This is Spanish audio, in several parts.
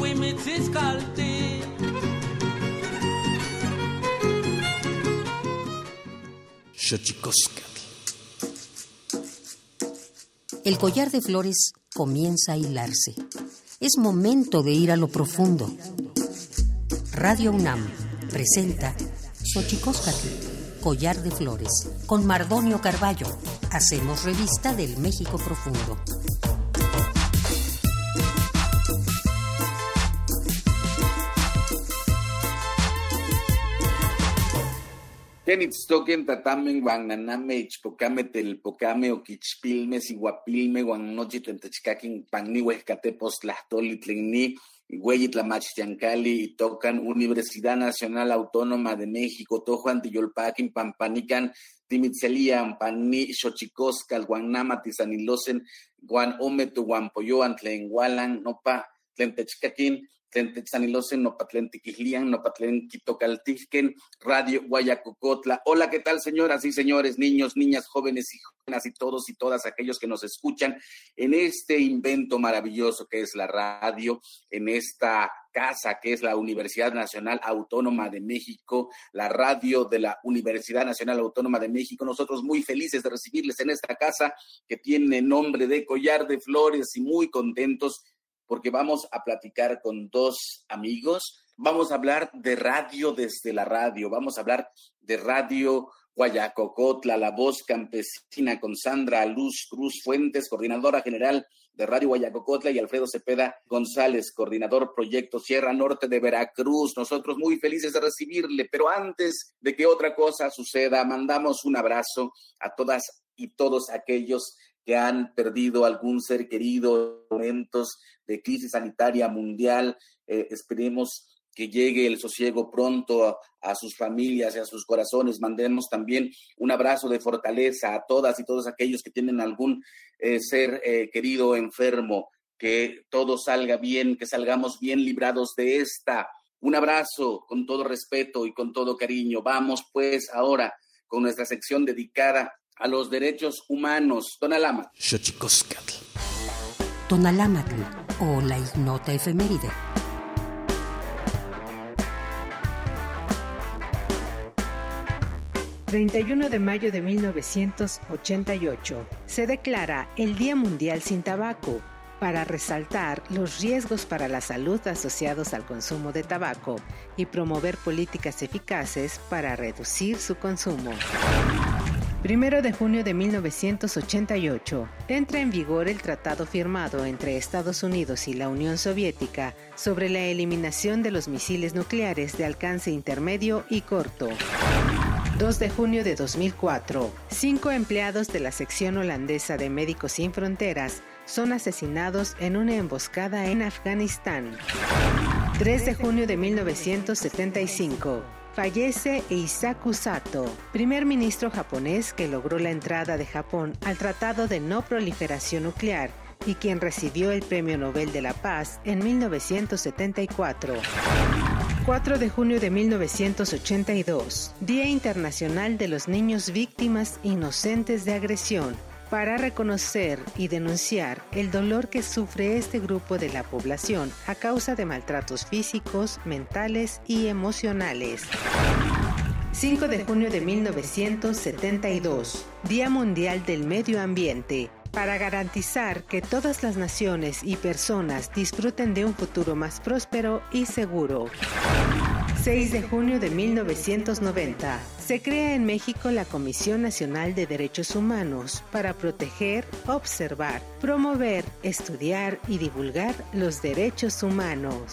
Wimitsis kalti El collar de flores comienza a hilarse. Es momento de ir a lo profundo. Radio UNAM presenta Xochicóscatl, Collar de Flores, con Mardonio Carballo. Hacemos revista del México Profundo. Kenitztoken tatamen guan naname ichpocame telpocame o quichpilme siguapilme guan nochi tentechcaquin panni huescatepos tlahtoli tlenni Hueyitlamachtiancali y tocan Universidad Nacional Autónoma de México, Tojuan Tiyolpaquin, Pampanican, Timitzelian, Pani, Xochicoscal, Guanama, Tizanilosen, Guan Ometu, Guampoyoan, Tlengualan, Nopa, Nopatlentitocaltijquen, Radio Guayacocotla. Hola, ¿qué tal, señoras y señores, niños, niñas, jóvenes y jóvenes y todos y todas aquellos que nos escuchan en este invento maravilloso que es la radio, en esta casa que es la Universidad Nacional Autónoma de México, la radio de la Universidad Nacional Autónoma de México. Nosotros muy felices de recibirles en esta casa que tiene nombre de Collar de Flores y muy contentos porque vamos a platicar con dos amigos. Vamos a hablar de radio desde la radio, vamos a hablar de radio Guayacocotla, la voz campesina con Sandra Luz Cruz Fuentes, coordinadora general de Radio Guayacocotla, y Alfredo Cepeda González, coordinador proyecto Sierra Norte de Veracruz. Nosotros muy felices de recibirle, pero antes de que otra cosa suceda, mandamos un abrazo a todas y todos aquellos que han perdido algún ser querido, momentos de crisis sanitaria mundial. Eh, esperemos que llegue el sosiego pronto a, sus familias y a sus corazones. Mandemos también un abrazo de fortaleza a todas y todos aquellos que tienen algún eh, ser eh, querido enfermo. Que todo salga bien, que salgamos bien librados de esta. Un abrazo con todo respeto y con todo cariño. Vamos pues ahora con nuestra sección dedicada a los derechos humanos. Tonalámatl. Tonalámatl o la ignota efeméride. ...31 de mayo de 1988... ...se declara el Día Mundial sin Tabaco para resaltar los riesgos para la salud asociados al consumo de tabaco y promover políticas eficaces para reducir su consumo. Primero de junio de 1988, entra en vigor el tratado firmado entre Estados Unidos y la Unión Soviética sobre la eliminación de los misiles nucleares de alcance intermedio y corto. 2 de junio de 2004, cinco empleados de la sección holandesa de Médicos Sin Fronteras son asesinados en una emboscada en Afganistán. 3 de junio de 1975, Fallece Eisaku Sato, primer ministro japonés que logró la entrada de Japón al Tratado de No Proliferación Nuclear y quien recibió el Premio Nobel de la Paz en 1974. 4 de junio de 1982, Día Internacional de los Niños Víctimas Inocentes de Agresión, para reconocer y denunciar el dolor que sufre este grupo de la población a causa de maltratos físicos, mentales y emocionales. 5 de junio de 1972, Día Mundial del Medio Ambiente, para garantizar que todas las naciones y personas disfruten de un futuro más próspero y seguro. 6 de junio de 1990. Se crea en México la Comisión Nacional de Derechos Humanos para proteger, observar, promover, estudiar y divulgar los derechos humanos.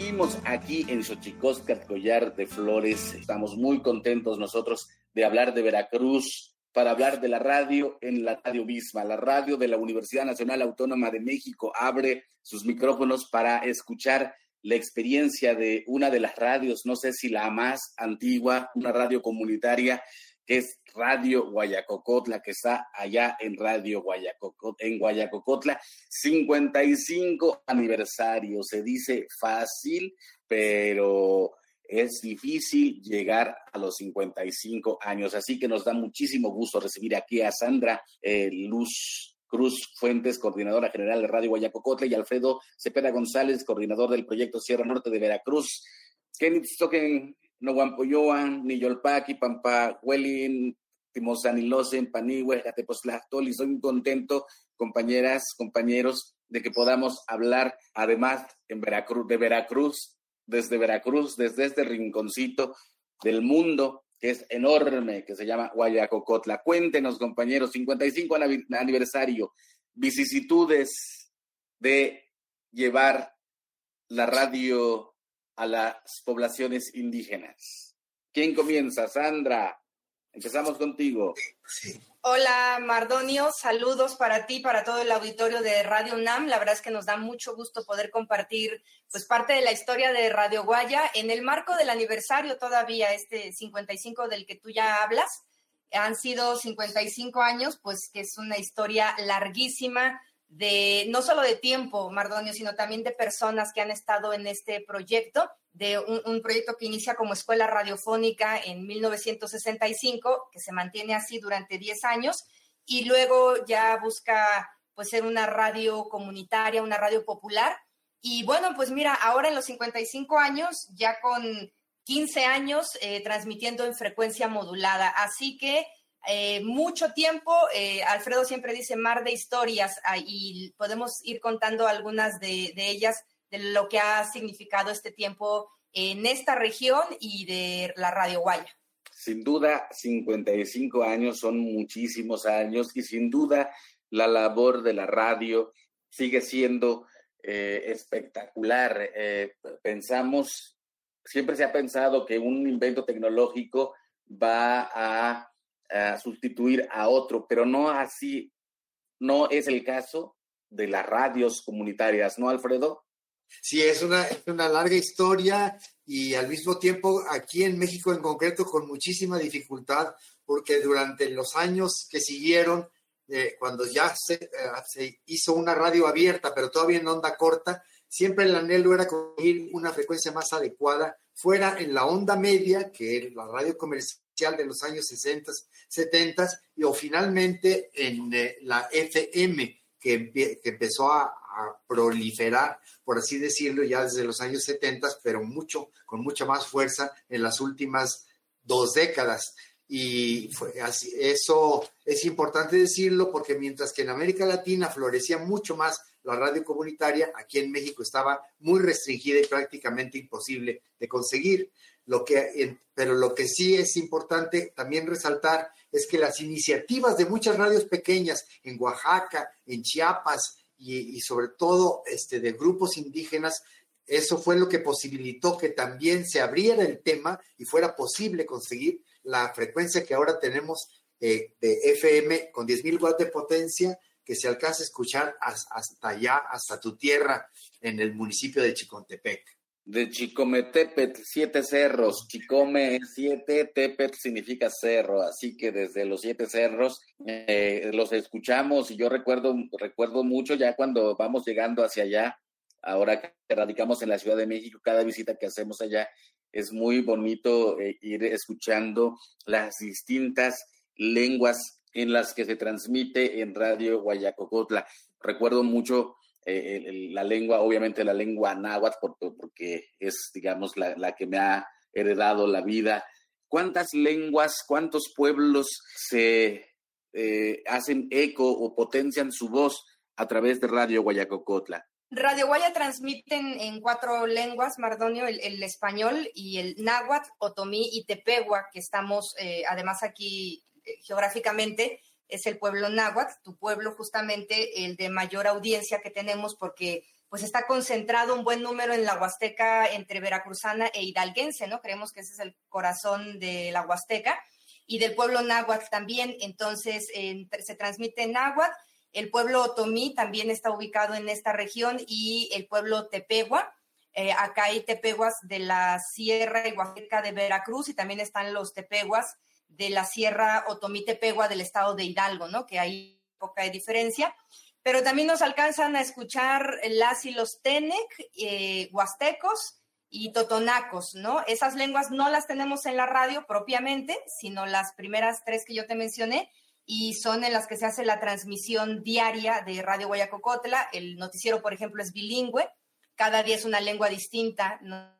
Seguimos aquí en Xochicóscat, Collar de Flores. Estamos muy contentos nosotros de hablar de Veracruz, para hablar de la radio en la radio misma. La radio de la Universidad Nacional Autónoma de México abre sus micrófonos para escuchar la experiencia de una de las radios, no sé si la más antigua, una radio comunitaria que es Radio Guayacocotla, que está allá en Radio Guayacocotla, en Guayacocotla, 55 aniversario. Se dice fácil, pero es difícil llegar a los 55 años. Así que nos da muchísimo gusto recibir aquí a Sandra eh, Luz Cruz Fuentes, coordinadora general de Radio Guayacocotla, y Alfredo Cepeda González, coordinador del proyecto Sierra Norte de Veracruz. toquen no Guampoyoan, ni Yolpaqui, Pampa, Huelin, Timosanilosen, Panihue, Jateposlastoli. Soy muy contento, compañeras, compañeros, de que podamos hablar además en Veracruz, de Veracruz, desde Veracruz, desde este rinconcito del mundo que es enorme, que se llama Guayacocotla. Cuéntenos, compañeros, 55 aniversario, vicisitudes de llevar la radio a las poblaciones indígenas. ¿Quién comienza? Sandra, empezamos contigo. Hola Mardonio, saludos para ti, para todo el auditorio de Radio UNAM. La verdad es que nos da mucho gusto poder compartir pues parte de la historia de Radio Guaya en el marco del aniversario todavía, este 55 del que tú ya hablas. Han sido 55 años, pues que es una historia larguísima, de no solo de tiempo, Mardonio, sino también de personas que han estado en este proyecto, de un, proyecto que inicia como escuela radiofónica en 1965, que se mantiene así durante 10 años, y luego ya busca pues ser una radio comunitaria, una radio popular. Y bueno, pues mira, ahora en los 55 años, ya con 15 años eh, transmitiendo en frecuencia modulada. Así que eh, mucho tiempo. Eh, Alfredo siempre dice mar de historias ah, y podemos ir contando algunas de, ellas, de lo que ha significado este tiempo en esta región y de la Radio Guaya. Sin duda, 55 años son muchísimos años y sin duda la labor de la radio sigue siendo eh, espectacular. pensamos, siempre se ha pensado que un invento tecnológico va a sustituir a otro, pero no así, no es el caso de las radios comunitarias, ¿no, Alfredo? Sí, es una, una larga historia y al mismo tiempo aquí en México en concreto con muchísima dificultad porque durante los años que siguieron, eh, cuando ya se, eh, se, hizo una radio abierta, pero todavía en onda corta, siempre el anhelo era conseguir una frecuencia más adecuada, fuera en la onda media, que la radio comercial de los años 60, 70, y o finalmente en eh, la FM, que, que empezó a, a, proliferar, por así decirlo, ya desde los años 70, pero mucho, con mucha más fuerza en las últimas dos décadas. Y fue así, eso es importante decirlo porque mientras que en América Latina florecía mucho más la radio comunitaria, aquí en México estaba muy restringida y prácticamente imposible de conseguir. Lo que, pero lo que sí es importante también resaltar es que las iniciativas de muchas radios pequeñas en Oaxaca, en Chiapas y, sobre todo este, de grupos indígenas, eso fue lo que posibilitó que también se abriera el tema y fuera posible conseguir la frecuencia que ahora tenemos eh, de FM con 10.000 watts de potencia que se alcanza a escuchar hasta allá, hasta tu tierra, en el municipio de Chicontepec. De Chicometepet, siete cerros. Chicome siete, Tepet significa cerro, así que desde los siete cerros eh, los escuchamos y yo recuerdo, recuerdo mucho ya cuando vamos llegando hacia allá, ahora que radicamos en la Ciudad de México, cada visita que hacemos allá, es muy bonito eh, ir escuchando las distintas lenguas en las que se transmite en Radio Guayacocotla. Recuerdo mucho eh, el, la lengua, obviamente la lengua náhuatl, porque, porque es, digamos, la, la, que me ha heredado la vida. ¿Cuántas lenguas, cuántos pueblos se eh, hacen eco o potencian su voz a través de Radio Guayacocotla? Radio Guaya transmite en, en cuatro lenguas, Mardonio, el, el, español y el náhuatl, otomí y tepehua, que estamos eh, además aquí eh, geográficamente, es el pueblo náhuatl, tu pueblo justamente el de mayor audiencia que tenemos porque pues está concentrado un buen número en la Huasteca entre veracruzana e hidalguense, ¿no? Creemos que ese es el corazón de la Huasteca y del pueblo náhuatl también, entonces se transmite en náhuatl el pueblo otomí también está ubicado en esta región y el pueblo tepehua. Eh, acá hay tepehuas de la Sierra Oaxaca de Veracruz y también están los tepehuas de la Sierra Otomí Tepehua del estado de Hidalgo, ¿no? Que hay poca diferencia. Pero también nos alcanzan a escuchar las y los Tenec, eh, huastecos y totonacos, ¿no? Esas lenguas no las tenemos en la radio propiamente, sino las primeras tres que yo te mencioné, y son en las que se hace la transmisión diaria de Radio Guayacocotla. El noticiero, por ejemplo, es bilingüe, cada día es una lengua distinta. ¿no?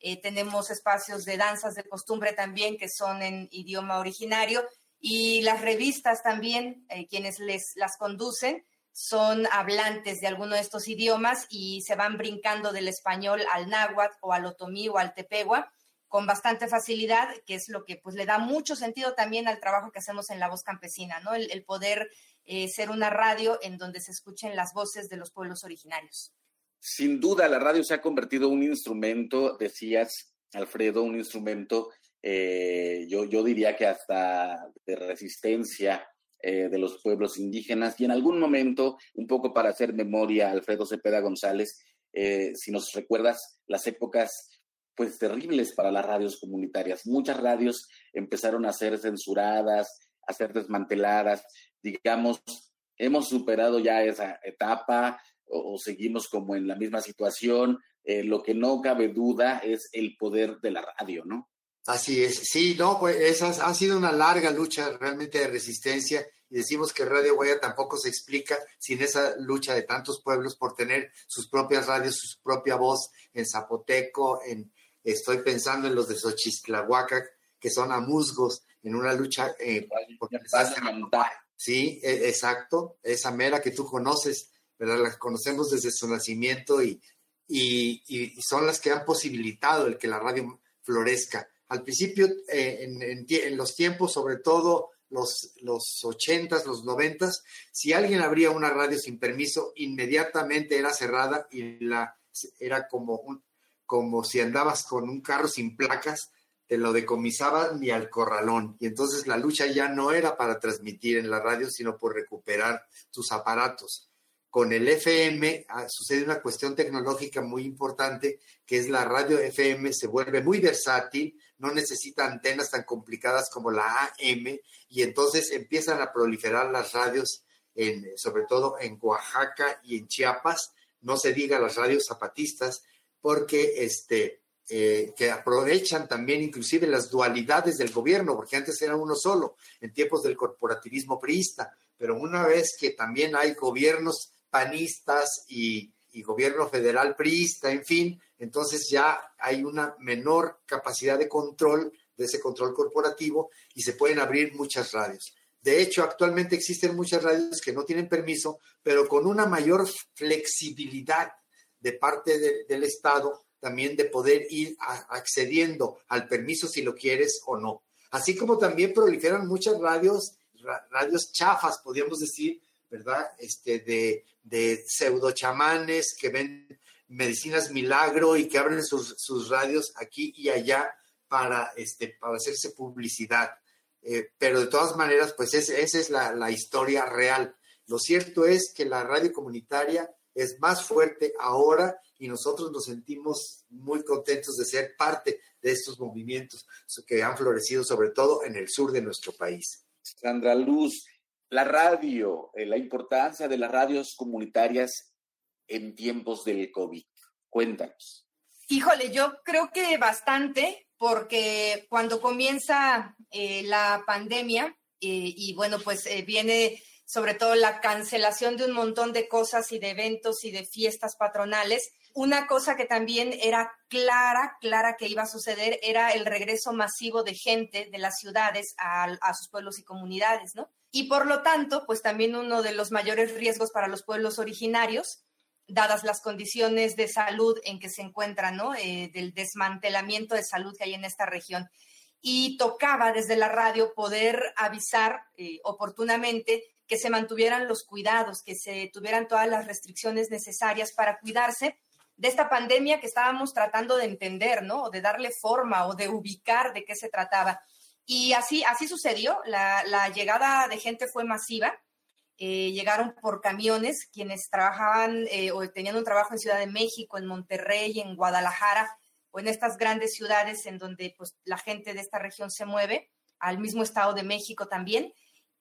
Eh, tenemos espacios de danzas de costumbre también que son en idioma originario y las revistas también, eh, quienes les, las conducen, son hablantes de alguno de estos idiomas y se van brincando del español al náhuatl o al otomí o al tepehua con bastante facilidad, que es lo que pues le da mucho sentido también al trabajo que hacemos en la voz campesina, ¿no? El, poder eh, ser una radio en donde se escuchen las voces de los pueblos originarios. Sin duda, la radio se ha convertido en un instrumento, decías, Alfredo, un instrumento, eh, yo, yo diría que hasta de resistencia eh, de los pueblos indígenas y en algún momento, un poco para hacer memoria, Alfredo Cepeda González, eh, si nos recuerdas las épocas pues terribles para las radios comunitarias. Muchas radios empezaron a ser censuradas, a ser desmanteladas. Digamos, hemos superado ya esa etapa o, o seguimos como en la misma situación. Eh, lo que no cabe duda es el poder de la radio, ¿no? Así es, sí, no, pues esa ha sido una larga lucha realmente de resistencia y decimos que Radio Guaya tampoco se explica sin esa lucha de tantos pueblos por tener sus propias radios, su propia voz en zapoteco, en, Estoy pensando en los de Xochistlahuaca, que son amusgos en una lucha. Eh, porque sí, e, exacto, esa mera que tú conoces, ¿verdad? La conocemos desde su nacimiento y, y, son las que han posibilitado el que la radio florezca. Al principio, eh, en, los tiempos, sobre todo los, los 80s, los 90 si alguien abría una radio sin permiso, inmediatamente era cerrada y la, era como un, como si andabas con un carro sin placas, te lo decomisaban ni al corralón. Y entonces la lucha ya no era para transmitir en la radio, sino por recuperar tus aparatos. Con el FM ah, sucede una cuestión tecnológica muy importante, que es la radio FM se vuelve muy versátil, no necesita antenas tan complicadas como la AM, y entonces empiezan a proliferar las radios, en, sobre todo en Oaxaca y en Chiapas, no se diga las radios zapatistas, porque este, eh, que aprovechan también inclusive las dualidades del gobierno, porque antes era uno solo, en tiempos del corporativismo priista, pero una vez que también hay gobiernos panistas y, gobierno federal priista, en fin, entonces ya hay una menor capacidad de control de ese control corporativo y se pueden abrir muchas radios. De hecho, actualmente existen muchas radios que no tienen permiso, pero con una mayor flexibilidad de parte del Estado también de poder ir accediendo al permiso si lo quieres o no. Así como también proliferan muchas radios, radios chafas, podríamos decir, ¿verdad? Este, de, de pseudo chamanes que ven medicinas milagro y que abren sus, radios aquí y allá para, este, para hacerse publicidad. Eh, pero de todas maneras, pues esa es la, la, historia real. Lo cierto es que la radio comunitaria es más fuerte ahora y nosotros nos sentimos muy contentos de ser parte de estos movimientos que han florecido sobre todo en el sur de nuestro país. Sandra Luz, la radio, eh, la importancia de las radios comunitarias en tiempos del COVID. Cuéntanos. Híjole, yo creo que bastante, porque cuando comienza eh, la pandemia, eh, y bueno, pues viene sobre todo la cancelación de un montón de cosas y de eventos y de fiestas patronales, una cosa que también era clara, clara que iba a suceder, era el regreso masivo de gente de las ciudades a, a sus pueblos y comunidades, ¿no? Y por lo tanto, pues también uno de los mayores riesgos para los pueblos originarios, dadas las condiciones de salud en que se encuentran, ¿no? Eh, del desmantelamiento de salud que hay en esta región. Y tocaba desde la radio poder avisar eh, oportunamente que se mantuvieran los cuidados, que se tuvieran todas las restricciones necesarias para cuidarse de esta pandemia que estábamos tratando de entender, ¿no? O de darle forma o de ubicar de qué se trataba. Y así, así sucedió, la, llegada de gente fue masiva, eh, llegaron por camiones quienes trabajaban eh, o tenían un trabajo en Ciudad de México, en Monterrey, en Guadalajara o en estas grandes ciudades en donde pues, la gente de esta región se mueve, al mismo Estado de México también.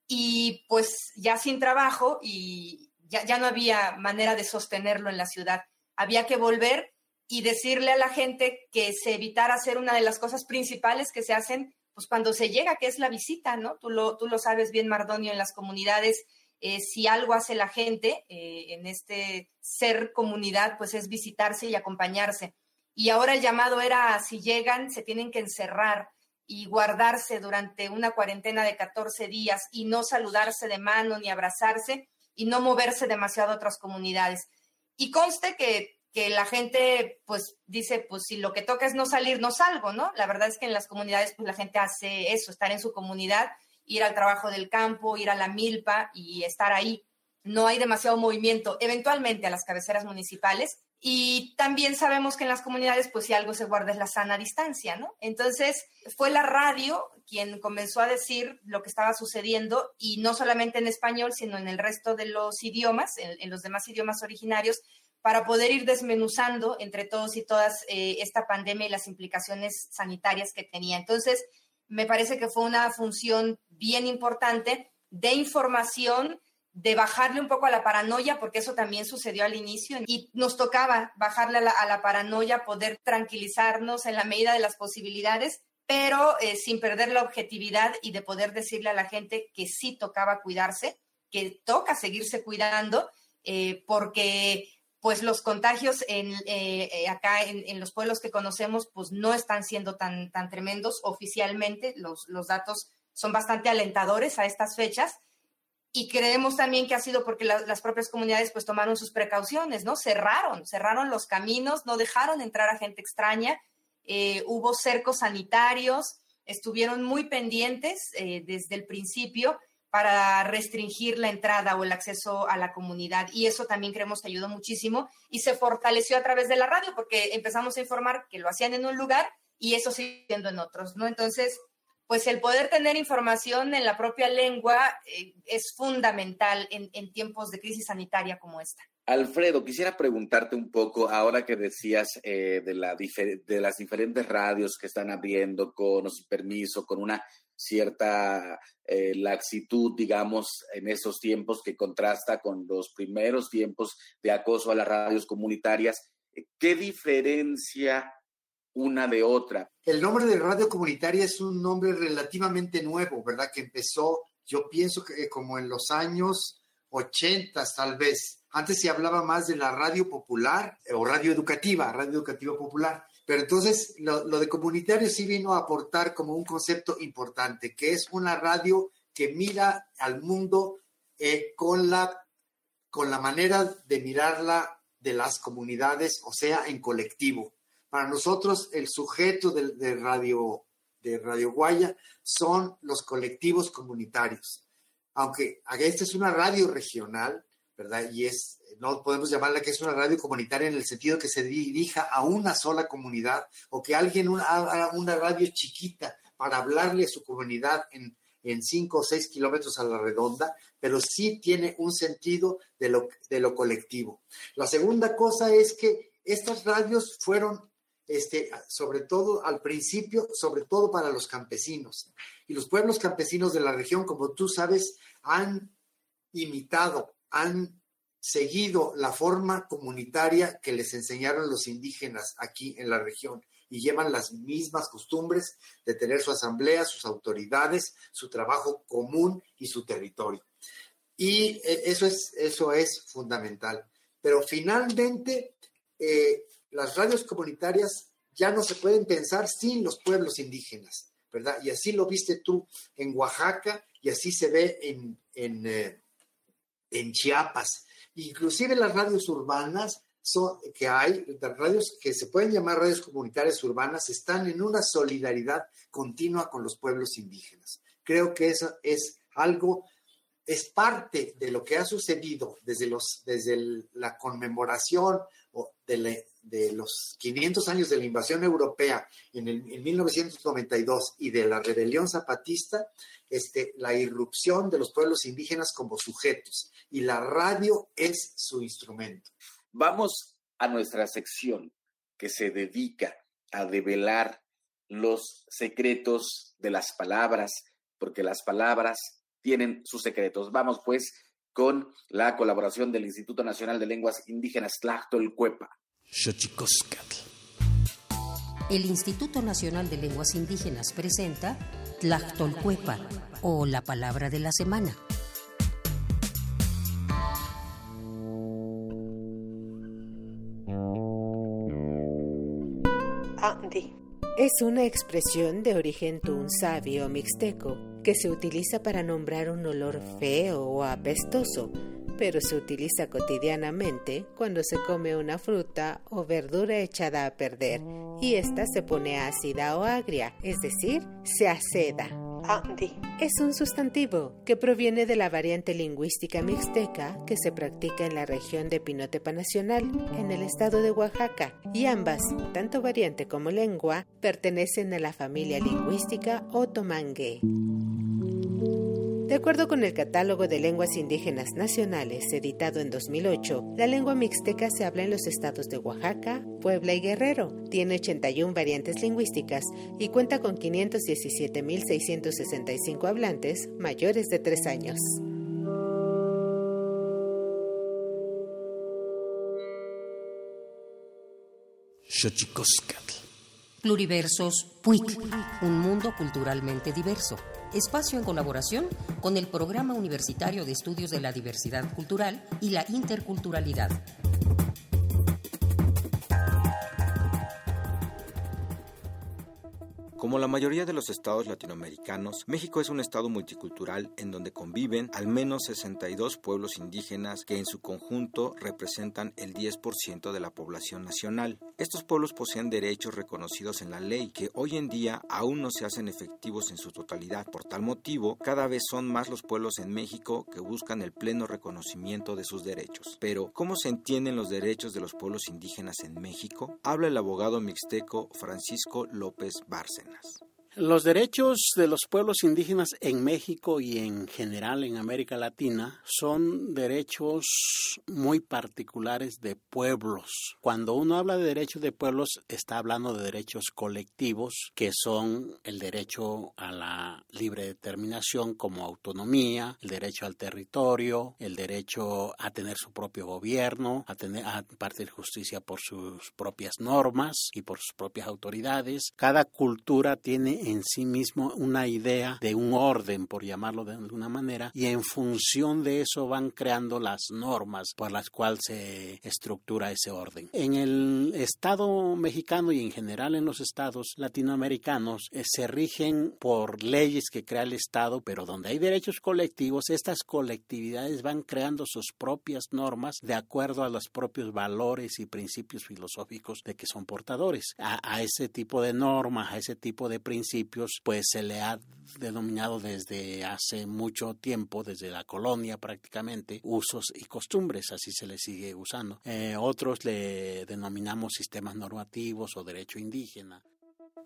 Y pues ya sin trabajo y ya, ya no había manera de sostenerlo en la ciudad. Había que volver y decirle a la gente que se evitara hacer una de las cosas principales que se hacen pues cuando se llega, que es la visita, ¿no? Tú lo, tú lo sabes bien, Mardonio, en las comunidades, eh, si algo hace la gente eh, en este ser comunidad, pues es visitarse y acompañarse. Y ahora el llamado era, si llegan, se tienen que encerrar y guardarse durante una cuarentena de 14 días y no saludarse de mano ni abrazarse y no moverse demasiado a otras comunidades. Y conste que que la gente pues dice, pues si lo que toca es no salir, no salgo, ¿no? La verdad es que en las comunidades pues la gente hace eso, estar en su comunidad, ir al trabajo del campo, ir a la milpa y estar ahí. No hay demasiado movimiento, eventualmente a las cabeceras municipales. Y también sabemos que en las comunidades, pues si algo se guarda es la sana distancia, ¿no? Entonces fue la radio quien comenzó a decir lo que estaba sucediendo y no solamente en español, sino en el resto de los idiomas, en, en los demás idiomas originarios, para poder ir desmenuzando entre todos y todas eh, esta pandemia y las implicaciones sanitarias que tenía. Entonces, me parece que fue una función bien importante de información, de bajarle un poco a la paranoia, porque eso también sucedió al inicio, y nos tocaba bajarle a la, paranoia, poder tranquilizarnos en la medida de las posibilidades, pero eh, sin perder la objetividad y de poder decirle a la gente que sí tocaba cuidarse, que toca seguirse cuidando, eh, porque pues los contagios en, eh, eh, acá en, los pueblos que conocemos, pues no están siendo tan, tan tremendos oficialmente. Los, los datos son bastante alentadores a estas fechas. Y creemos también que ha sido porque las propias comunidades pues tomaron sus precauciones, ¿no? Cerraron, cerraron los caminos, no dejaron entrar a gente extraña, eh, hubo cercos sanitarios, estuvieron muy pendientes desde el principio para restringir la entrada o el acceso a la comunidad. Y eso también creemos que ayudó muchísimo y se fortaleció a través de la radio porque empezamos a informar que lo hacían en un lugar y eso siguiendo en otros, ¿no? Entonces, pues el poder tener información en la propia lengua eh, es fundamental en, tiempos de crisis sanitaria como esta. Alfredo, quisiera preguntarte un poco, ahora que decías eh, de, de las diferentes radios que están abriendo con o sin permiso, con una cierta eh, laxitud, digamos, en esos tiempos que contrasta con los primeros tiempos de acoso a las radios comunitarias. ¿Qué diferencia una de otra. El nombre de radio comunitaria es un nombre relativamente nuevo, ¿verdad? Que empezó, yo pienso que eh, como en los años 80 tal vez. Antes se hablaba más de la radio popular eh, o radio educativa, radio educativa popular. Pero entonces lo, de comunitario sí vino a aportar como un concepto importante, que es una radio que mira al mundo eh, con, la, con la manera de mirarla de las comunidades, o sea, en colectivo. Para nosotros, el sujeto de, Radio, de Radio Guaya son los colectivos comunitarios. Aunque esta es una radio regional, ¿verdad? Y es, no podemos llamarla que es una radio comunitaria en el sentido que se dirija a una sola comunidad o que alguien haga una radio chiquita para hablarle a su comunidad en, en cinco o seis kilómetros a la redonda, pero sí tiene un sentido de lo, de lo colectivo. La segunda cosa es que estas radios fueron este, sobre todo al principio, sobre todo para los campesinos. Y los pueblos campesinos de la región, como tú sabes, han imitado, han seguido la forma comunitaria que les enseñaron los indígenas aquí en la región y llevan las mismas costumbres de tener su asamblea, sus autoridades, su trabajo común y su territorio. Y eh, eso es, eso es fundamental. Pero finalmente, eh, las radios comunitarias ya no se pueden pensar sin los pueblos indígenas, ¿verdad? Y así lo viste tú en Oaxaca y así se ve en, en, eh, en Chiapas. Inclusive las radios urbanas son, que hay, las radios que se pueden llamar radios comunitarias urbanas, están en una solidaridad continua con los pueblos indígenas. Creo que eso es algo es parte de lo que ha sucedido desde, los, desde la conmemoración de, los 500 años de la invasión europea en, el, en 1992 y de la rebelión zapatista, este, la irrupción de los pueblos indígenas como sujetos y la radio es su instrumento. Vamos a nuestra sección que se dedica a develar los secretos de las palabras, porque las palabras tienen sus secretos. Vamos pues con la colaboración del Instituto Nacional de Lenguas Indígenas Tlachtolcuepa. El Instituto Nacional de Lenguas Indígenas presenta Tlachtolcuepa o la palabra de la semana. Andi. Es una expresión de origen sabio mixteco que se utiliza para nombrar un olor feo o apestoso, pero se utiliza cotidianamente cuando se come una fruta o verdura echada a perder y ésta se pone ácida o agria, es decir, se aceda. Andi. Es un sustantivo que proviene de la variante lingüística mixteca que se practica en la región de Pinotepa Nacional, en el estado de Oaxaca, y ambas, tanto variante como lengua, pertenecen a la familia lingüística otomangue. De acuerdo con el Catálogo de Lenguas Indígenas Nacionales, editado en 2008, la lengua mixteca se habla en los estados de Oaxaca, Puebla y Guerrero. Tiene 81 variantes lingüísticas y cuenta con 517.665 hablantes mayores de 3 años. Pluriversos PUIC, un mundo culturalmente diverso espacio en colaboración con el Programa Universitario de Estudios de la Diversidad Cultural y la Interculturalidad. Como la mayoría de los estados latinoamericanos, México es un estado multicultural en donde conviven al menos 62 pueblos indígenas que en su conjunto representan el 10% de la población nacional. Estos pueblos poseen derechos reconocidos en la ley que hoy en día aún no se hacen efectivos en su totalidad. Por tal motivo, cada vez son más los pueblos en México que buscan el pleno reconocimiento de sus derechos. Pero, ¿cómo se entienden los derechos de los pueblos indígenas en México? Habla el abogado mixteco Francisco López goodness. Los derechos de los pueblos indígenas en México y en general en América Latina son derechos muy particulares de pueblos. Cuando uno habla de derechos de pueblos, está hablando de derechos colectivos, que son el derecho a la libre determinación como autonomía, el derecho al territorio, el derecho a tener su propio gobierno, a tener a partir justicia por sus propias normas y por sus propias autoridades. Cada cultura tiene en sí mismo una idea de un orden, por llamarlo de alguna manera, y en función de eso van creando las normas por las cuales se estructura ese orden. En el Estado mexicano y en general en los estados latinoamericanos eh, se rigen por leyes que crea el Estado, pero donde hay derechos colectivos, estas colectividades van creando sus propias normas de acuerdo a los propios valores y principios filosóficos de que son portadores. A, a ese tipo de normas, a ese tipo de principios, pues se le ha denominado desde hace mucho tiempo, desde la colonia prácticamente, usos y costumbres, así se le sigue usando. Eh, otros le denominamos sistemas normativos o derecho indígena.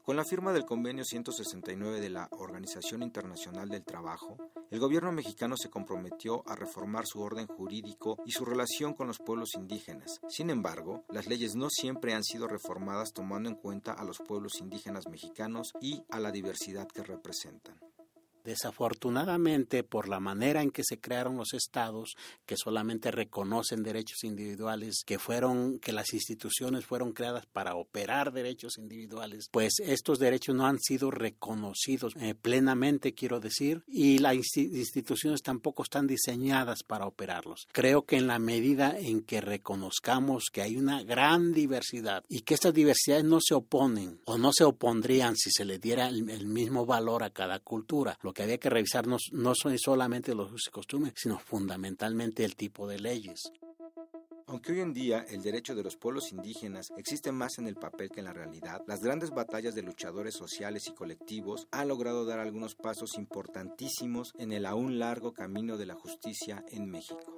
Con la firma del convenio 169 de la Organización Internacional del Trabajo, el gobierno mexicano se comprometió a reformar su orden jurídico y su relación con los pueblos indígenas. Sin embargo, las leyes no siempre han sido reformadas tomando en cuenta a los pueblos indígenas mexicanos y a la diversidad que representan. Desafortunadamente, por la manera en que se crearon los estados, que solamente reconocen derechos individuales, que fueron, que las instituciones fueron creadas para operar derechos individuales, pues estos derechos no han sido reconocidos eh, plenamente, quiero decir, y las instituciones tampoco están diseñadas para operarlos. Creo que en la medida en que reconozcamos que hay una gran diversidad y que estas diversidades no se oponen o no se opondrían si se le diera el, el mismo valor a cada cultura, lo que había que revisarnos no son solamente los usos y costumbres, sino fundamentalmente el tipo de leyes. Aunque hoy en día el derecho de los pueblos indígenas existe más en el papel que en la realidad, las grandes batallas de luchadores sociales y colectivos han logrado dar algunos pasos importantísimos en el aún largo camino de la justicia en México.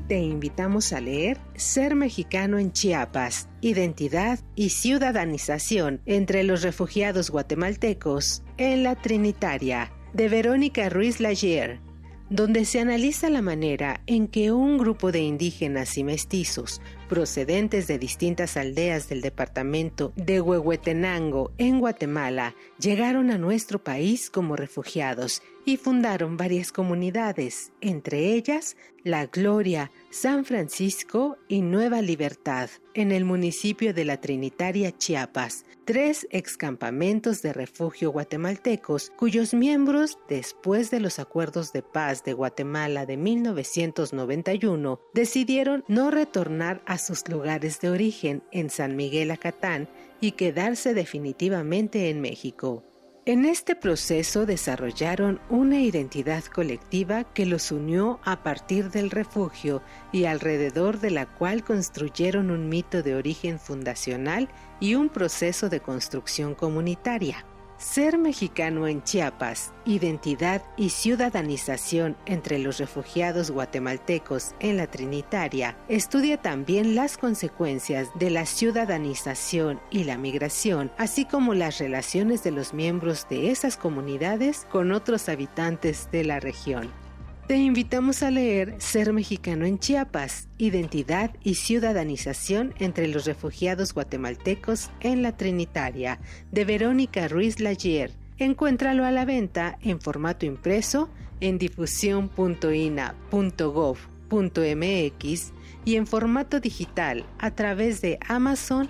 Te invitamos a leer Ser mexicano en Chiapas, identidad y ciudadanización entre los refugiados guatemaltecos en la Trinitaria, de Verónica Ruiz Lagier, donde se analiza la manera en que un grupo de indígenas y mestizos procedentes de distintas aldeas del departamento de Huehuetenango en Guatemala llegaron a nuestro país como refugiados y fundaron varias comunidades, entre ellas La Gloria, San Francisco y Nueva Libertad, en el municipio de La Trinitaria, Chiapas, tres excampamentos de refugio guatemaltecos cuyos miembros, después de los acuerdos de paz de Guatemala de 1991, decidieron no retornar a sus lugares de origen en San Miguel Acatán y quedarse definitivamente en México. En este proceso desarrollaron una identidad colectiva que los unió a partir del refugio y alrededor de la cual construyeron un mito de origen fundacional y un proceso de construcción comunitaria. Ser mexicano en Chiapas, identidad y ciudadanización entre los refugiados guatemaltecos en la Trinitaria, estudia también las consecuencias de la ciudadanización y la migración, así como las relaciones de los miembros de esas comunidades con otros habitantes de la región. Te invitamos a leer Ser mexicano en Chiapas, identidad y ciudadanización entre los refugiados guatemaltecos en la Trinitaria, de Verónica Ruiz Lagier. Encuéntralo a la venta en formato impreso en difusión.ina.gov.mx y en formato digital a través de Amazon,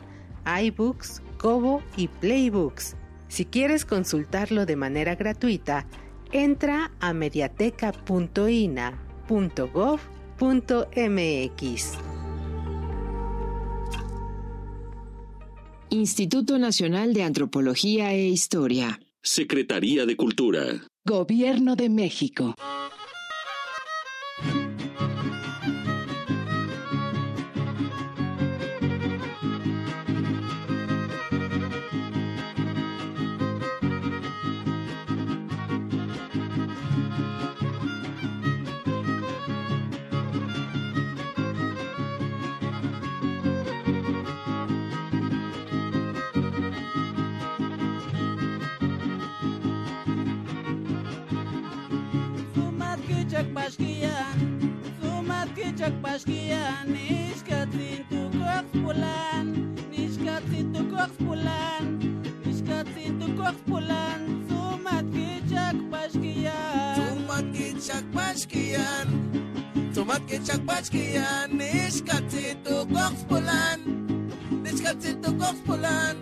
iBooks, Kobo y Playbooks. Si quieres consultarlo de manera gratuita, entra a mediateca.ina.gov.mx. Instituto Nacional de Antropología e Historia. Secretaría de Cultura. Gobierno de México. baskian Zumat kitxak Niskatzin tukoz pulan Niskatzin tukoz pulan Niskatzin tukoz pulan Zumat kitxak baskian Zumat kitxak baskian Zumat Niskatzin tukoz pulan Niskatzin tukoz pulan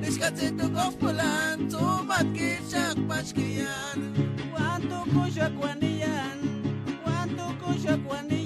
Niskatzin tukoz pulan Zumat kitxak baskian Wantu kuxak worship when the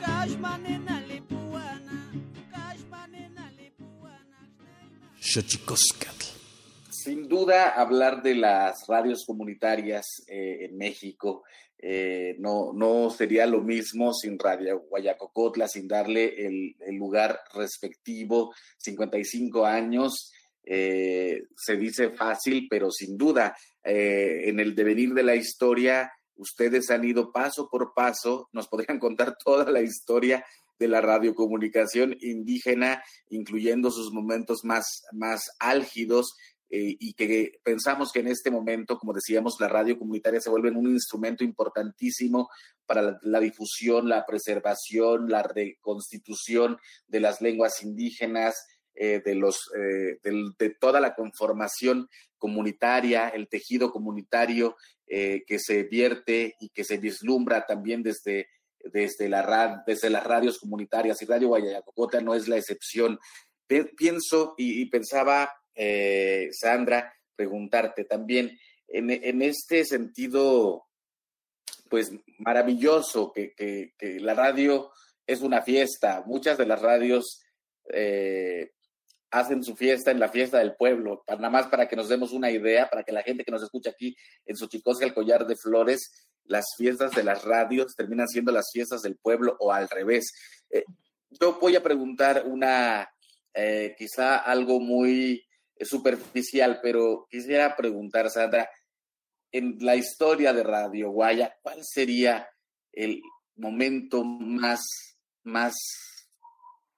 Kashmanin Kashmanin Xochicoscatl. Sin duda, hablar de las radios comunitarias eh, en México eh, no, no sería lo mismo sin Radio Guayacocotla, sin darle el, el lugar respectivo. 55 años, eh, se dice fácil, pero sin duda, eh, en el devenir de la historia, ustedes han ido paso por paso, nos podrían contar toda la historia de la radiocomunicación indígena, incluyendo sus momentos más, más álgidos eh, y que pensamos que en este momento, como decíamos, la radio comunitaria se vuelve un instrumento importantísimo para la, la difusión, la preservación, la reconstitución de las lenguas indígenas, eh, de, los, eh, de toda la conformación comunitaria, el tejido comunitario eh, que se vierte y que se vislumbra también desde, desde, la, desde las radios comunitarias y Radio Guayacocota no es la excepción. Pienso y, pensaba, Sandra, preguntarte también, en, en este sentido, pues maravilloso, que, que- la radio es una fiesta. Muchas de las radios hacen su fiesta en la fiesta del pueblo, para, nada más para que nos demos una idea, para que la gente que nos escucha aquí en Xochicosca, el collar de flores, las fiestas de las radios terminan siendo las fiestas del pueblo o al revés. Eh, yo voy a preguntar una, eh, quizá algo muy eh, superficial, pero quisiera preguntar, Sandra, en la historia de Radio Guaya, ¿cuál sería el momento más, más,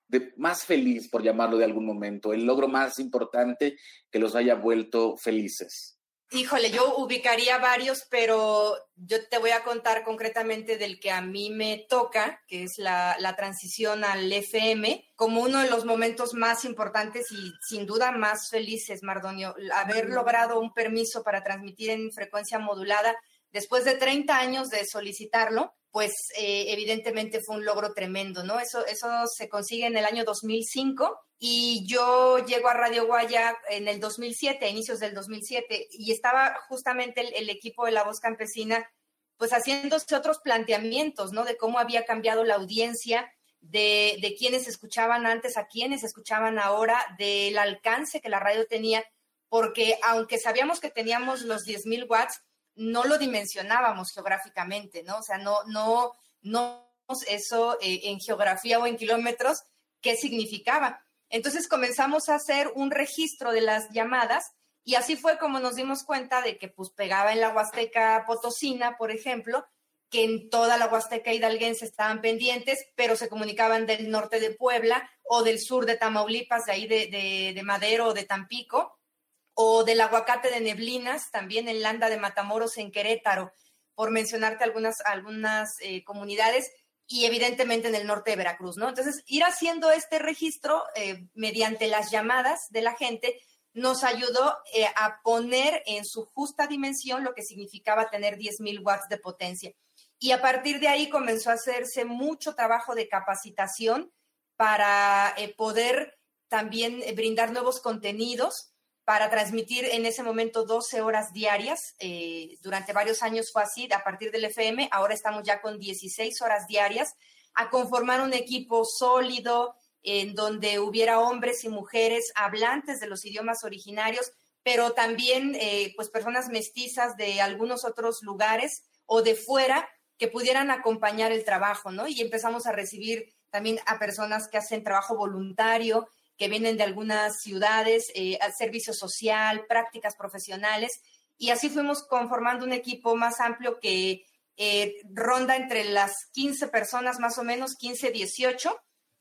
de, más feliz, por llamarlo de algún momento, el logro más importante que los haya vuelto felices? Híjole, yo ubicaría varios, pero yo te voy a contar concretamente del que a mí me toca, que es la, la transición al FM, como uno de los momentos más importantes y sin duda más felices, Mardonio. Haber logrado un permiso para transmitir en frecuencia modulada después de 30 años de solicitarlo, pues eh, evidentemente fue un logro tremendo, ¿no? Eso, eso se consigue en el año 2005 y yo llego a Radio Guaya en el 2007, a inicios del 2007, y estaba justamente el, equipo de La Voz Campesina pues haciéndose otros planteamientos, ¿no? De cómo había cambiado la audiencia, de, de quienes escuchaban antes a quienes escuchaban ahora, del alcance que la radio tenía, porque aunque sabíamos que teníamos los 10.000 watts, no lo dimensionábamos geográficamente, ¿no? O sea, no, no, no eso eh, en geografía o en kilómetros, qué significaba. Entonces comenzamos a hacer un registro de las llamadas y así fue como nos dimos cuenta de que pues pegaba en la Huasteca Potosina, por ejemplo, que en toda la Huasteca hidalguense estaban pendientes, pero se comunicaban del norte de Puebla o del sur de Tamaulipas, de ahí de, de, Madero o de Tampico, o del aguacate de Neblinas, también en Landa de Matamoros, en Querétaro, por mencionarte algunas, algunas eh, comunidades, y evidentemente en el norte de Veracruz, ¿no? Entonces, ir haciendo este registro eh, mediante las llamadas de la gente nos ayudó eh, a poner en su justa dimensión lo que significaba tener 10.000 watts de potencia. Y a partir de ahí comenzó a hacerse mucho trabajo de capacitación para eh, poder también eh, brindar nuevos contenidos para transmitir en ese momento 12 horas diarias. durante varios años fue así, a partir del FM, ahora estamos ya con 16 horas diarias, a conformar un equipo sólido, en donde hubiera hombres y mujeres hablantes de los idiomas originarios, pero también eh, pues personas mestizas de algunos otros lugares o de fuera que pudieran acompañar el trabajo, ¿no? Y empezamos a recibir también a personas que hacen trabajo voluntario, que vienen de algunas ciudades, eh, servicio social, prácticas profesionales, y así fuimos conformando un equipo más amplio que eh, ronda entre las 15 personas más o menos, 15, 18,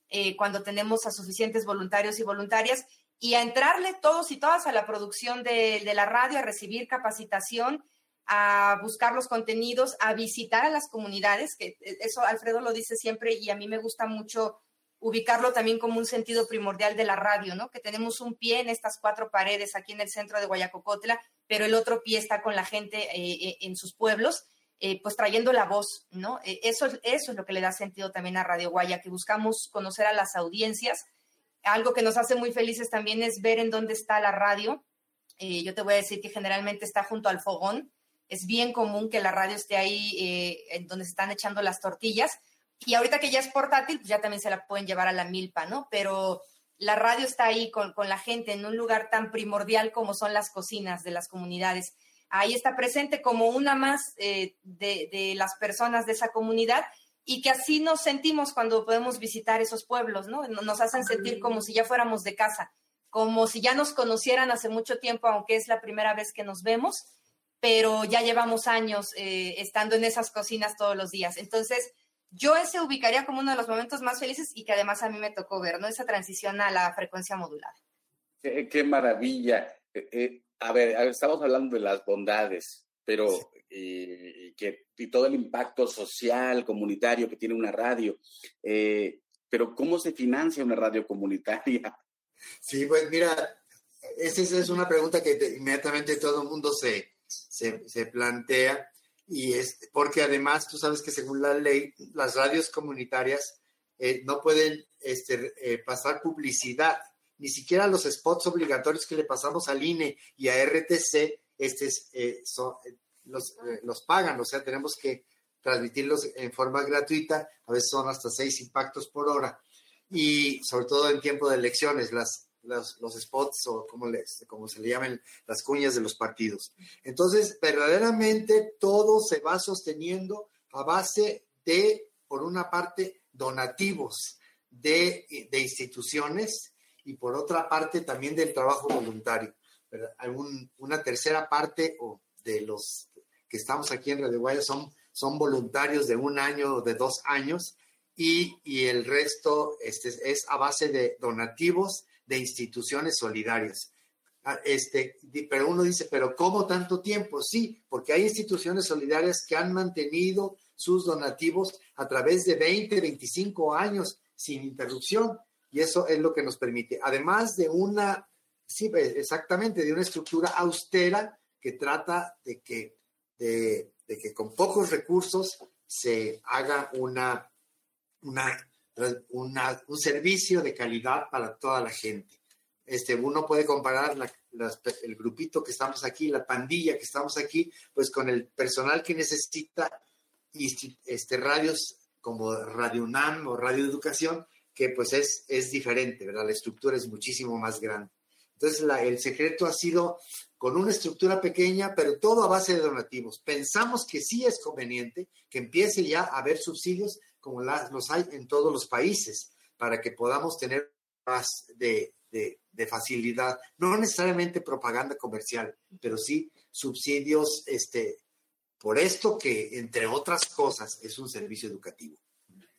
eh, cuando tenemos a suficientes voluntarios y voluntarias y a entrarle todos y todas a la producción de, la radio, a recibir capacitación, a buscar los contenidos, a visitar a las comunidades, que eh, eso Alfredo lo dice siempre y a mí me gusta mucho ubicarlo también como un sentido primordial de la radio, ¿no? Que tenemos un pie en estas cuatro paredes aquí en el centro de Guayacocotla, pero el otro pie está con la gente eh, en sus pueblos eh, pues trayendo la voz, ¿no? Eh, eso, eso es lo que le da sentido también a Radio Guaya, que buscamos conocer a las audiencias. Algo que nos hace muy felices también es ver en dónde está la radio. Eh, yo te voy a decir que generalmente está junto al fogón. Es bien común que la radio esté ahí en donde se están echando las tortillas. Y ahorita que ya es portátil, pues ya también se la pueden llevar a la milpa, ¿no? Pero la radio está ahí con, con la gente en un lugar tan primordial como son las cocinas de las comunidades ahí está presente como una más eh, de, las personas de esa comunidad y que así nos sentimos cuando podemos visitar esos pueblos, ¿no? Nos hacen sentir como si ya fuéramos de casa, como si ya nos conocieran hace mucho tiempo, aunque es la primera vez que nos vemos, pero ya llevamos años eh, estando en esas cocinas todos los días. Entonces, yo ese ubicaría como uno de los momentos más felices y que además a mí me tocó ver, ¿no? Esa transición a la frecuencia modulada. Qué, maravilla. Eh, a ver, estamos hablando de las bondades, pero eh, que, y todo el impacto social, comunitario que tiene una radio. Eh, pero ¿cómo se financia una radio comunitaria? Sí, pues mira, esa es una pregunta que inmediatamente todo el mundo se, se, plantea. Y es porque además tú sabes que según la ley, las radios comunitarias eh, no pueden este, pasar publicidad. Ni siquiera los spots obligatorios que le pasamos al INE y a RTC este, eh, son, eh, los, eh, los, pagan, o sea, tenemos que transmitirlos en forma gratuita, a veces son hasta seis impactos por hora, y sobre todo en tiempo de elecciones, las, los spots o como, les, como se le llaman las cuñas de los partidos. Entonces, verdaderamente todo se va sosteniendo a base de, por una parte, donativos de, de instituciones, y por otra parte también del trabajo voluntario. Hay una tercera parte o de los que estamos aquí en Radio Guaya son, son voluntarios de un año o de dos años y, y el resto este, es a base de donativos de instituciones solidarias. Ah, este, pero uno dice, pero ¿cómo tanto tiempo? Sí, porque hay instituciones solidarias que han mantenido sus donativos a través de 20, 25 años sin interrupción. Y eso es lo que nos permite, además de una, sí, exactamente, de una estructura austera que trata de que, de, que con pocos recursos se haga una, una, un servicio de calidad para toda la gente. Este, uno puede comparar el grupito que estamos aquí, la pandilla que estamos aquí, pues con el personal que necesita este, radios como Radio UNAM o Radio Educación, que pues es, es diferente, ¿verdad? La estructura es muchísimo más grande. Entonces, el secreto ha sido con una estructura pequeña, pero todo a base de donativos. Pensamos que sí es conveniente que empiece ya a haber subsidios como los hay en todos los países, para que podamos tener más de, de, facilidad, no necesariamente propaganda comercial, pero sí subsidios este, por esto que, entre otras cosas, es un servicio educativo.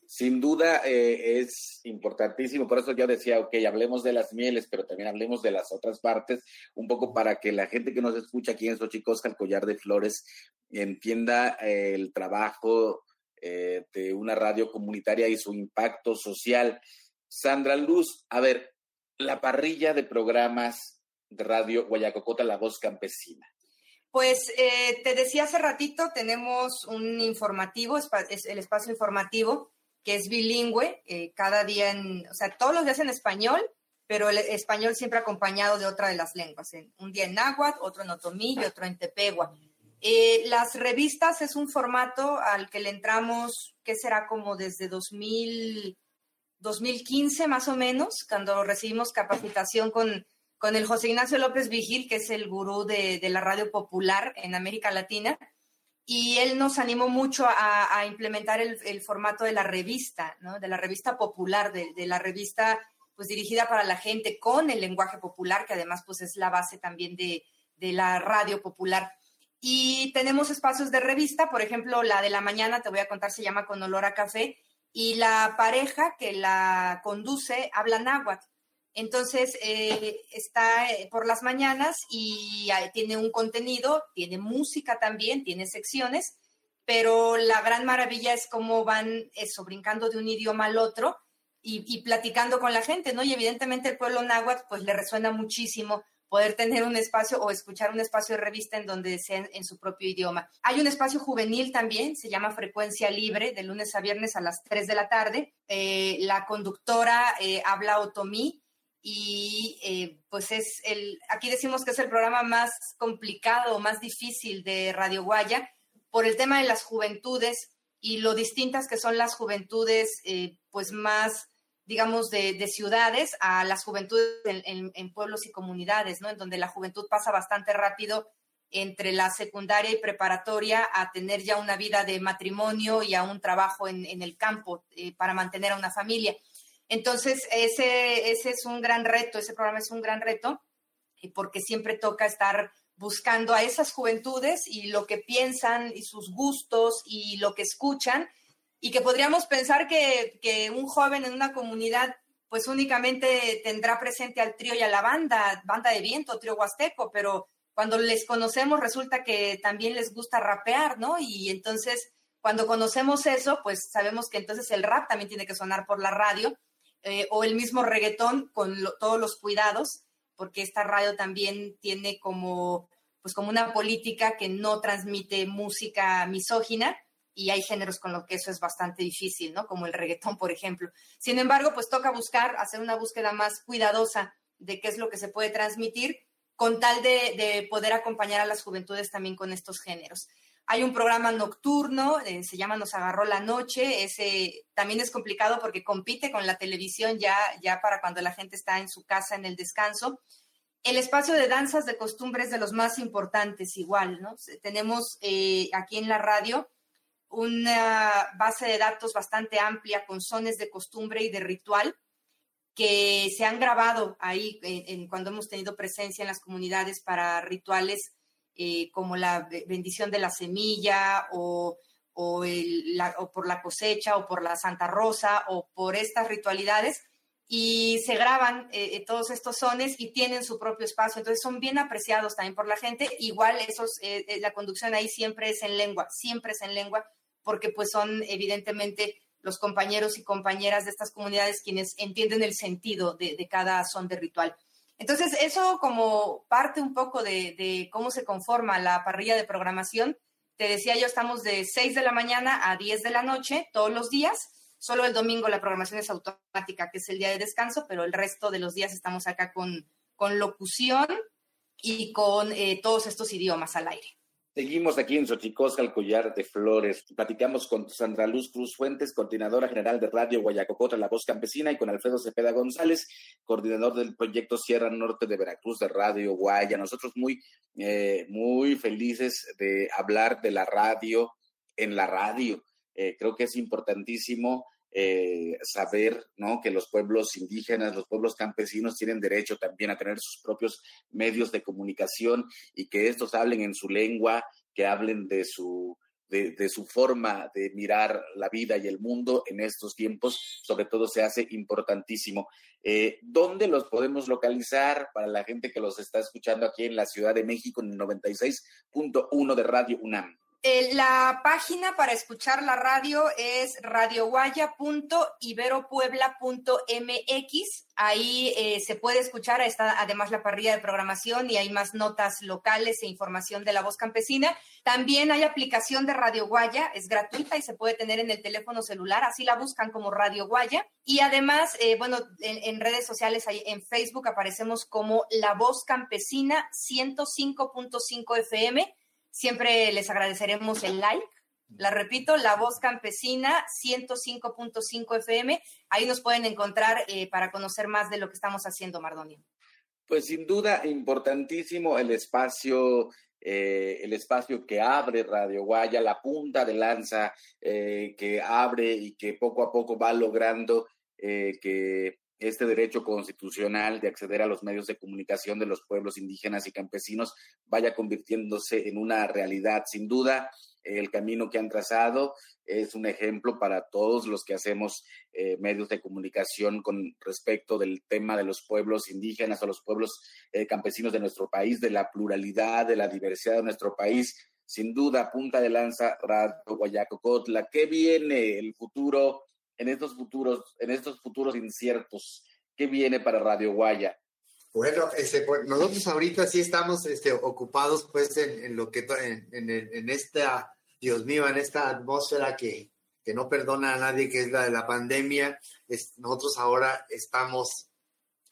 Sin duda eh, es importantísimo, por eso yo decía, ok, hablemos de las mieles, pero también hablemos de las otras partes, un poco para que la gente que nos escucha aquí en Xochicosca, el collar de flores, entienda eh, el trabajo eh, de una radio comunitaria y su impacto social. Sandra Luz, a ver, la parrilla de programas de Radio Guayacocota, La Voz Campesina. Pues te decía hace ratito, tenemos un informativo, es el espacio informativo que es bilingüe, eh, cada día en, o sea, todos los días en español, pero el español siempre acompañado de otra de las lenguas. un día en náhuatl, otro en otomí y otro en tepegua. Eh, las revistas es un formato al que le entramos, que será como desde 2000, 2015 más o menos, cuando recibimos capacitación con, con el José Ignacio López Vigil, que es el gurú de, de la radio popular en América Latina y él nos animó mucho a, implementar el, formato de la revista, ¿no? de la revista popular, de, la revista pues dirigida para la gente con el lenguaje popular, que además pues es la base también de, la radio popular. Y tenemos espacios de revista, por ejemplo, la de la mañana, te voy a contar, se llama Con olor a café, y la pareja que la conduce habla náhuatl. Entonces, eh, está eh, por las mañanas y tiene un contenido, tiene música también, tiene secciones, pero la gran maravilla es cómo van eso, brincando de un idioma al otro y, platicando con la gente, ¿no? Y evidentemente el pueblo náhuatl, pues le resuena muchísimo poder tener un espacio o escuchar un espacio de revista en donde sea en, su propio idioma. Hay un espacio juvenil también, se llama Frecuencia Libre, de lunes a viernes a las 3 de la tarde. Eh, la conductora habla otomí y eh, pues es el, aquí decimos que es el programa más complicado, más difícil de Radio Guaya por el tema de las juventudes y lo distintas que son las juventudes eh, pues más, digamos, de, ciudades a las juventudes en, pueblos y comunidades, ¿no? En donde la juventud pasa bastante rápido entre la secundaria y preparatoria a tener ya una vida de matrimonio y a un trabajo en, el campo eh, para mantener a una familia. Entonces, ese, ese es un gran reto, ese programa es un gran reto, porque siempre toca estar buscando a esas juventudes y lo que piensan y sus gustos y lo que escuchan, y que podríamos pensar que, que un joven en una comunidad pues únicamente tendrá presente al trío y a la banda, banda de viento, trío huasteco, pero cuando les conocemos resulta que también les gusta rapear, ¿no? Y entonces, cuando conocemos eso, pues sabemos que entonces el rap también tiene que sonar por la radio eh, o el mismo reggaetón con todos los cuidados, porque esta radio también tiene como, pues como una política que no transmite música misógina y hay géneros con los que eso es bastante difícil, ¿no? Como el reggaetón, por ejemplo. Sin embargo, pues toca buscar, hacer una búsqueda más cuidadosa de qué es lo que se puede transmitir con tal de, de poder acompañar a las juventudes también con estos géneros. Hay un programa nocturno, eh, se llama Nos agarró la noche, ese también es complicado porque compite con la televisión ya, ya para cuando la gente está en su casa en el descanso. El espacio de danzas de costumbres de los más importantes igual, ¿no? Tenemos eh, aquí en la radio una base de datos bastante amplia con sones de costumbre y de ritual que se han grabado ahí cuando hemos tenido presencia en las comunidades para rituales eh, como la bendición de la semilla o, o, por la cosecha o por la Santa Rosa o por estas ritualidades. Y se graban eh, eh, todos estos sones y tienen su propio espacio, entonces son bien apreciados también por la gente. Igual esos, la conducción ahí siempre es en lengua, siempre es en lengua, porque pues son evidentemente los compañeros y compañeras de estas comunidades quienes entienden el sentido de, cada son de ritual. Entonces, eso como parte un poco de, cómo se conforma la parrilla de programación. Te decía yo, estamos de 6 de la mañana a 10 de la noche todos los días. Solo el domingo la programación es automática, que es el día de descanso, pero el resto de los días estamos acá con, con locución y con eh, todos estos idiomas al aire. Seguimos aquí en Xochicosca, el collar de flores. Platicamos con Sandra Luz Cruz Fuentes, coordinadora general de Radio Guayacocota, La Voz Campesina, y con Alfredo Cepeda González, coordinador del proyecto Sierra Norte de Veracruz de Radio Guaya. Nosotros muy, eh, muy felices de hablar de la radio en la radio. Eh, creo que es importantísimo eh, saber que los pueblos indígenas, los pueblos campesinos tienen derecho también a tener sus propios medios de comunicación y que estos hablen en su lengua, que hablen de su, de, su forma de mirar la vida y el mundo en estos tiempos, sobre todo se hace importantísimo. Eh, ¿Dónde los podemos localizar para la gente que los está escuchando aquí en la Ciudad de México en el 96.1 de Radio UNAM? Eh, la página para escuchar la radio es radioguaya.iberopuebla.mx. Ahí eh, se puede escuchar, está además la parrilla de programación y hay más notas locales e información de la voz campesina. También hay aplicación de Radio Guaya, es gratuita y se puede tener en el teléfono celular, así la buscan como Radio Guaya. Y además, eh, bueno, en, en, redes sociales, en Facebook aparecemos como La Voz Campesina 105.5 FM Siempre les agradeceremos el like. La repito, La Voz Campesina 105.5 FM. Ahí nos pueden encontrar eh, para conocer más de lo que estamos haciendo, Mardonio. Pues sin duda, importantísimo el espacio eh, el espacio que abre Radio Guaya, la punta de lanza eh, que abre y que poco a poco va logrando que este derecho constitucional de acceder a los medios de comunicación de los pueblos indígenas y campesinos vaya convirtiéndose en una realidad. Sin duda, el camino que han trazado es un ejemplo para todos los que hacemos eh, medios de comunicación con respecto del tema de los pueblos indígenas o los pueblos eh, campesinos de nuestro país, de la pluralidad, de la diversidad de nuestro país. Sin duda, punta de lanza, Radio Guayacocotla. ¿Qué viene el futuro? En estos futuros, en estos futuros inciertos? ¿Qué viene para Radio Guaya? Bueno, este, pues, nosotros ahorita sí estamos este, ocupados pues en, lo que en, en, esta, Dios mío, en esta atmósfera que, que no perdona a nadie, que es la de la pandemia. nosotros ahora estamos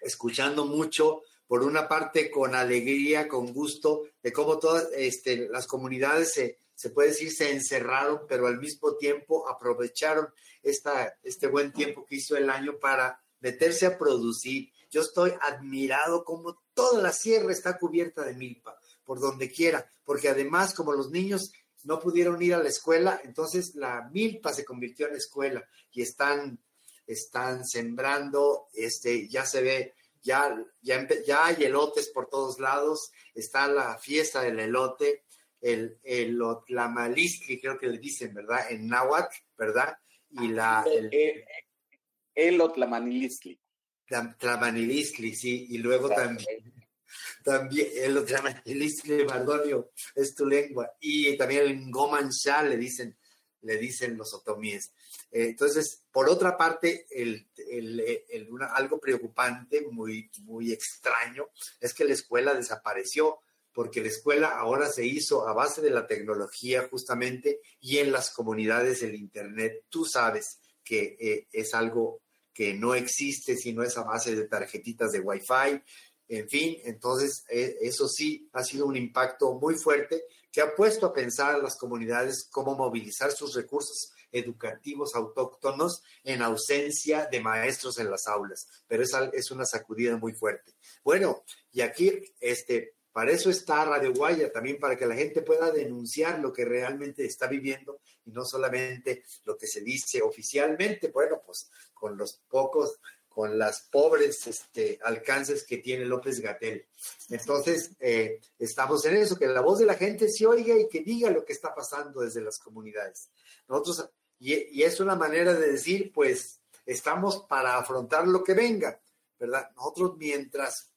escuchando mucho, por una parte con alegría, con gusto, de cómo todas este, las comunidades se, se puede decir, se encerraron, pero al mismo tiempo aprovecharon esta, este buen tiempo que hizo el año para meterse a producir. Yo estoy admirado como toda la sierra está cubierta de milpa, por donde quiera, porque además como los niños no pudieron ir a la escuela, entonces la milpa se convirtió en escuela y están, están sembrando, este, ya se ve, ya, ya, ya hay elotes por todos lados, está la fiesta del elote, el, el Otlamalistli, creo que le dicen, ¿verdad? En náhuatl, ¿verdad? Y la... El, el, Otlamanilistli. Tlamanilistli, sí, y luego también, también el Otlamanilistli, Mardonio, es tu lengua, y también el Ngomansha le dicen, le dicen los otomíes. Eh, entonces, por otra parte, el, el, una, algo preocupante, muy, muy extraño, es que la escuela desapareció porque la escuela ahora se hizo a base de la tecnología justamente y en las comunidades del Internet. Tú sabes que eh, es algo que no existe si no es a base de tarjetitas de Wi-Fi. En fin, entonces eh, eso sí ha sido un impacto muy fuerte que ha puesto a pensar a las comunidades cómo movilizar sus recursos educativos autóctonos en ausencia de maestros en las aulas. Pero es, es una sacudida muy fuerte. Bueno, y aquí, este, para eso está Radio Guaya, también para que la gente pueda denunciar lo que realmente está viviendo y no solamente lo que se dice oficialmente, bueno, pues con los pocos, con las pobres este, alcances que tiene López Gatel. Entonces, eh, estamos en eso, que la voz de la gente se oiga y que diga lo que está pasando desde las comunidades. Nosotros, y, y es una manera de decir, pues, estamos para afrontar lo que venga, ¿verdad? Nosotros mientras,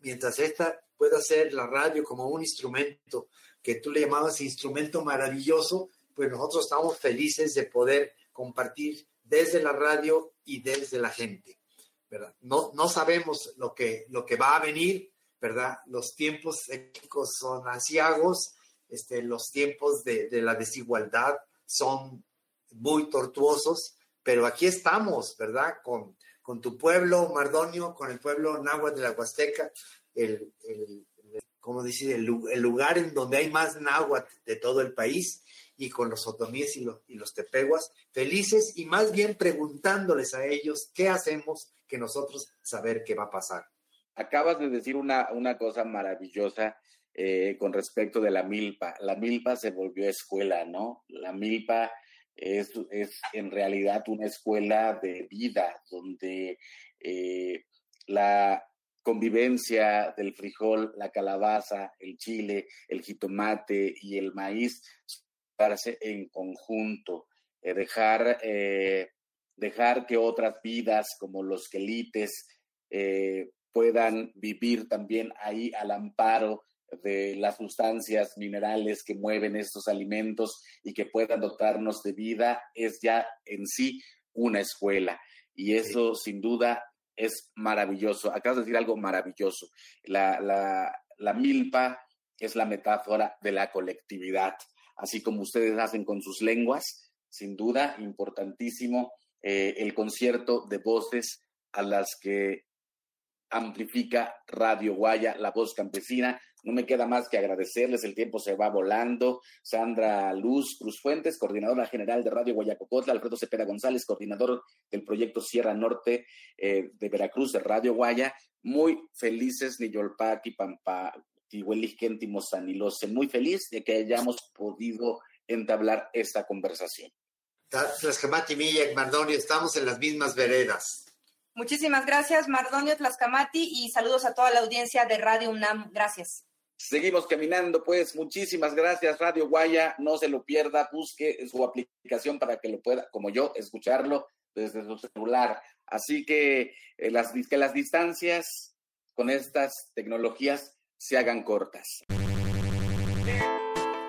mientras esta pueda ser la radio como un instrumento que tú le llamabas instrumento maravilloso, pues nosotros estamos felices de poder compartir desde la radio y desde la gente, ¿verdad? No, no sabemos lo que, lo que va a venir, ¿verdad? Los tiempos éticos son asiagos, este, los tiempos de, de la desigualdad son muy tortuosos, pero aquí estamos, ¿verdad? Con, con tu pueblo, Mardonio, con el pueblo náhuatl de la Huasteca, el, como dice, el, lugar en donde hay más náhuatl de todo el país y con los otomíes y, y los tepeguas, felices y más bien preguntándoles a ellos qué hacemos que nosotros saber qué va a pasar. Acabas de decir una, una cosa maravillosa eh, con respecto de la milpa. La milpa se volvió escuela, ¿no? La milpa es, es en realidad una escuela de vida donde eh, la convivencia del frijol, la calabaza, el chile, el jitomate y el maíz en conjunto, eh, dejar, eh, dejar que otras vidas como los quelites eh, puedan vivir también ahí al amparo de las sustancias minerales que mueven estos alimentos y que puedan dotarnos de vida, es ya en sí una escuela. Y eso sin duda es maravilloso. Acabas de decir algo maravilloso. La, la, milpa es la metáfora de la colectividad, así como ustedes hacen con sus lenguas, sin duda, importantísimo eh, el concierto de voces a las que amplifica Radio Guaya, la voz campesina. No me queda más que agradecerles, el tiempo se va volando. Sandra Luz Cruz Fuentes, coordinadora general de Radio Guayacocotla, Alfredo Cepeda González, coordinador del proyecto Sierra Norte eh, de Veracruz de Radio Guaya. Muy felices, Niyolpaki, Pampa, Tihuelisquenti, Sanilose. Muy feliz de que hayamos podido entablar esta conversación. estamos en las mismas veredas. Muchísimas gracias, Mardonio Tlascamati, y saludos a toda la audiencia de Radio UNAM. Gracias. Seguimos caminando, pues muchísimas gracias, Radio Guaya. No se lo pierda, busque su aplicación para que lo pueda, como yo, escucharlo desde su celular. Así que, eh, las, que las distancias con estas tecnologías se hagan cortas.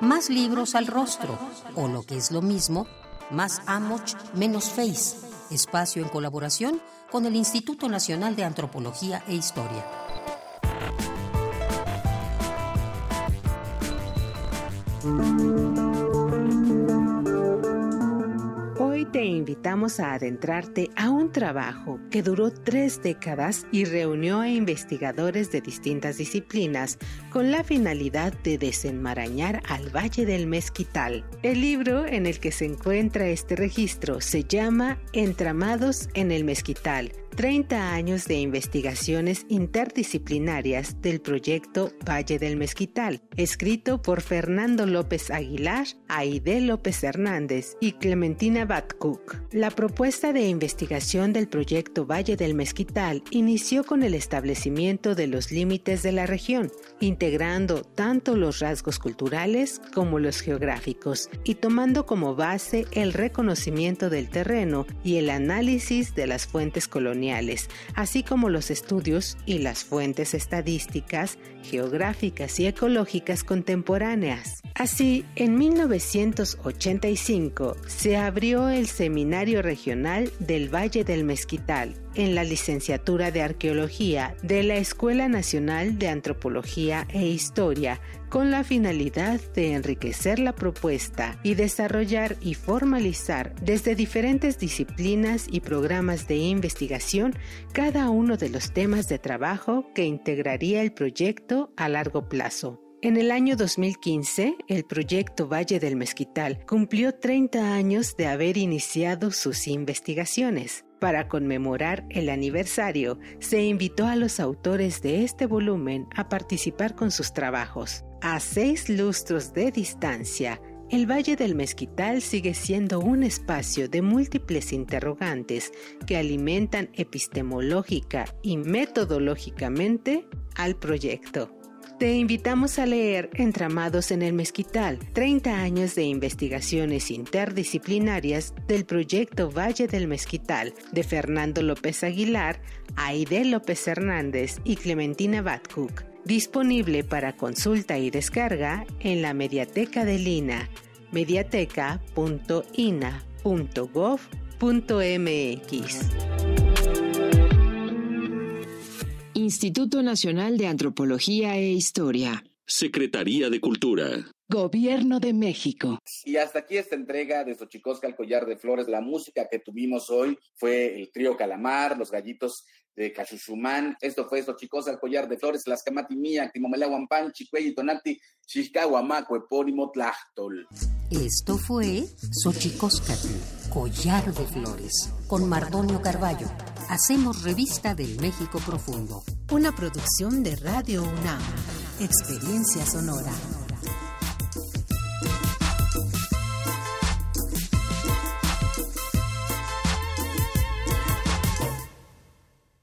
Más libros al rostro, o lo que es lo mismo, más Amoch, menos Face. Espacio en colaboración con el Instituto Nacional de Antropología e Historia. Hoy te invitamos a adentrarte a un trabajo que duró tres décadas y reunió a investigadores de distintas disciplinas con la finalidad de desenmarañar al Valle del Mezquital. El libro en el que se encuentra este registro se llama Entramados en el Mezquital 30 años de investigaciones interdisciplinarias del proyecto Valle del Mezquital, escrito por Fernando López Aguilar, Aide López Hernández y Clementina Batcook. La propuesta de investigación del proyecto Valle del Mezquital inició con el establecimiento de los límites de la región, integrando tanto los rasgos culturales como los geográficos y tomando como base el reconocimiento del terreno y el análisis de las fuentes coloniales así como los estudios y las fuentes estadísticas, geográficas y ecológicas contemporáneas. Así, en 1985 se abrió el Seminario Regional del Valle del Mezquital en la licenciatura de Arqueología de la Escuela Nacional de Antropología e Historia con la finalidad de enriquecer la propuesta y desarrollar y formalizar desde diferentes disciplinas y programas de investigación cada uno de los temas de trabajo que integraría el proyecto a largo plazo. En el año 2015, el proyecto Valle del Mezquital cumplió 30 años de haber iniciado sus investigaciones. Para conmemorar el aniversario, se invitó a los autores de este volumen a participar con sus trabajos. A seis lustros de distancia, el Valle del Mezquital sigue siendo un espacio de múltiples interrogantes que alimentan epistemológica y metodológicamente al proyecto. Te invitamos a leer Entramados en el Mezquital, 30 años de investigaciones interdisciplinarias del proyecto Valle del Mezquital, de Fernando López Aguilar, Aide López Hernández y Clementina Batcook, disponible para consulta y descarga en la Mediateca de Lina, mediateca.ina.gov.mx. Instituto Nacional de Antropología e Historia. Secretaría de Cultura. Gobierno de México. Y hasta aquí esta entrega de Xochicosca al collar de flores. La música que tuvimos hoy fue el trío Calamar, los gallitos de Cachuchumán. Esto fue chicos al collar de flores, las camatimía, timomelaguampan, chicuey, tonati, chicahuamaco, epónimo, tlachtol. Esto fue Xochicóscatl, collar de flores, con Mardonio Carballo. Hacemos revista del México Profundo. Una producción de Radio UNAM. Experiencia sonora.